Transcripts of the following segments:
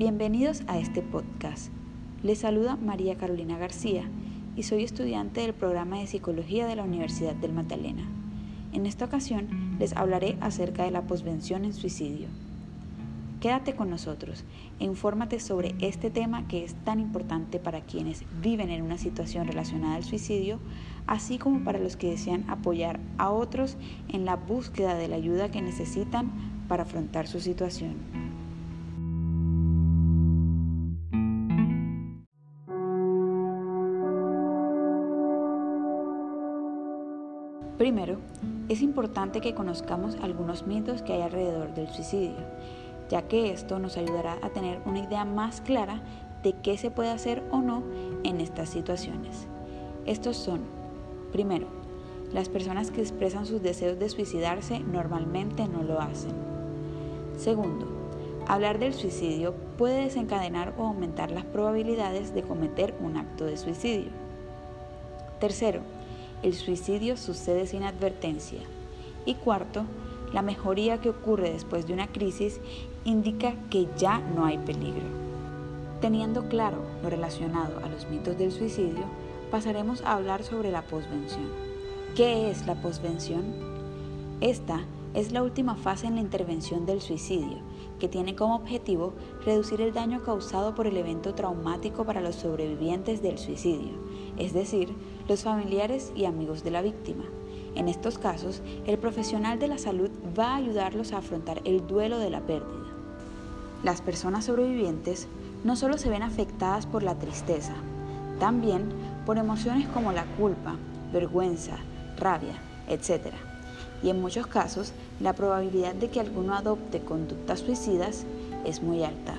Bienvenidos a este podcast. Les saluda María Carolina García y soy estudiante del programa de Psicología de la Universidad del Magdalena. En esta ocasión les hablaré acerca de la posvención en suicidio. Quédate con nosotros e infórmate sobre este tema que es tan importante para quienes viven en una situación relacionada al suicidio, así como para los que desean apoyar a otros en la búsqueda de la ayuda que necesitan para afrontar su situación. Primero, es importante que conozcamos algunos mitos que hay alrededor del suicidio ya que esto nos ayudará a tener una idea más clara de qué se puede hacer o no en estas situaciones. Estos son, primero, las personas que expresan sus deseos de suicidarse normalmente no lo hacen. Segundo, hablar del suicidio puede desencadenar o aumentar las probabilidades de cometer un acto de suicidio. Tercero, el suicidio sucede sin advertencia. Y cuarto, la mejoría que ocurre después de una crisis indica que ya no hay peligro. Teniendo claro lo relacionado a los mitos del suicidio, pasaremos a hablar sobre la posvención. ¿Qué es la posvención? Esta es la última fase en la intervención del suicidio, que tiene como objetivo reducir el daño causado por el evento traumático para los sobrevivientes del suicidio, es decir, los familiares y amigos de la víctima en estos casos, el profesional de la salud va a ayudarlos a afrontar el duelo de la pérdida. Las personas sobrevivientes no solo se ven afectadas por la tristeza, también por emociones como la culpa, vergüenza, rabia, etc. Y en muchos casos, la probabilidad de que alguno adopte conductas suicidas es muy alta.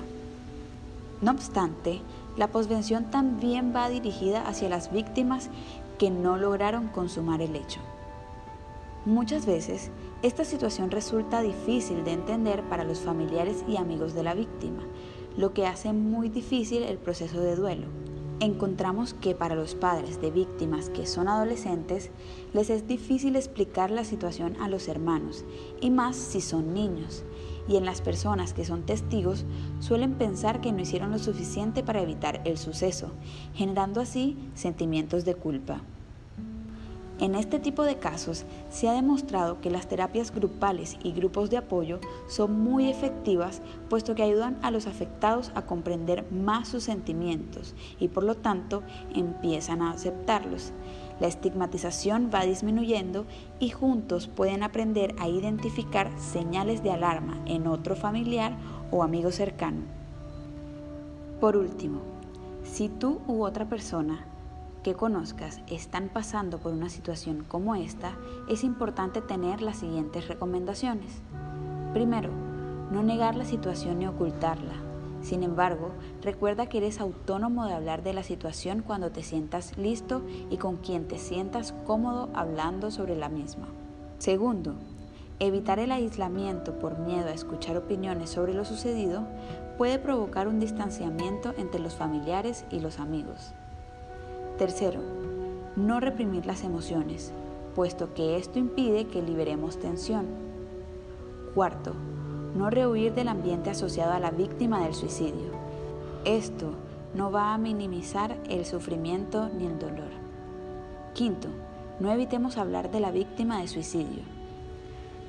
No obstante, la posvención también va dirigida hacia las víctimas que no lograron consumar el hecho. Muchas veces, esta situación resulta difícil de entender para los familiares y amigos de la víctima, lo que hace muy difícil el proceso de duelo. Encontramos que para los padres de víctimas que son adolescentes, les es difícil explicar la situación a los hermanos, y más si son niños. Y en las personas que son testigos suelen pensar que no hicieron lo suficiente para evitar el suceso, generando así sentimientos de culpa. En este tipo de casos se ha demostrado que las terapias grupales y grupos de apoyo son muy efectivas puesto que ayudan a los afectados a comprender más sus sentimientos y por lo tanto empiezan a aceptarlos. La estigmatización va disminuyendo y juntos pueden aprender a identificar señales de alarma en otro familiar o amigo cercano. Por último, si tú u otra persona que conozcas están pasando por una situación como esta, es importante tener las siguientes recomendaciones. Primero, no negar la situación ni ocultarla. Sin embargo, recuerda que eres autónomo de hablar de la situación cuando te sientas listo y con quien te sientas cómodo hablando sobre la misma. Segundo, evitar el aislamiento por miedo a escuchar opiniones sobre lo sucedido puede provocar un distanciamiento entre los familiares y los amigos. Tercero, no reprimir las emociones, puesto que esto impide que liberemos tensión. Cuarto, no rehuir del ambiente asociado a la víctima del suicidio. Esto no va a minimizar el sufrimiento ni el dolor. Quinto, no evitemos hablar de la víctima de suicidio.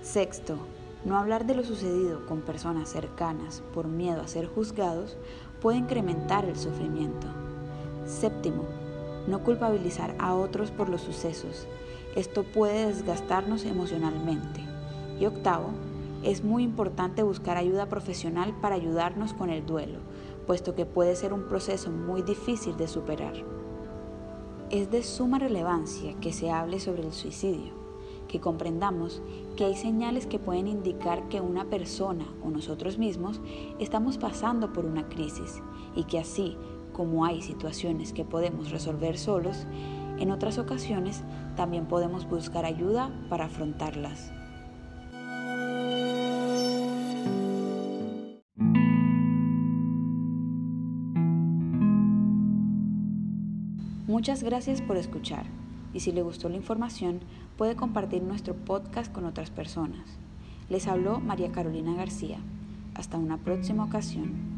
Sexto, no hablar de lo sucedido con personas cercanas por miedo a ser juzgados puede incrementar el sufrimiento. Séptimo, no culpabilizar a otros por los sucesos. Esto puede desgastarnos emocionalmente. Y octavo, es muy importante buscar ayuda profesional para ayudarnos con el duelo, puesto que puede ser un proceso muy difícil de superar. Es de suma relevancia que se hable sobre el suicidio, que comprendamos que hay señales que pueden indicar que una persona o nosotros mismos estamos pasando por una crisis y que así como hay situaciones que podemos resolver solos, en otras ocasiones también podemos buscar ayuda para afrontarlas. Muchas gracias por escuchar y si le gustó la información puede compartir nuestro podcast con otras personas. Les habló María Carolina García. Hasta una próxima ocasión.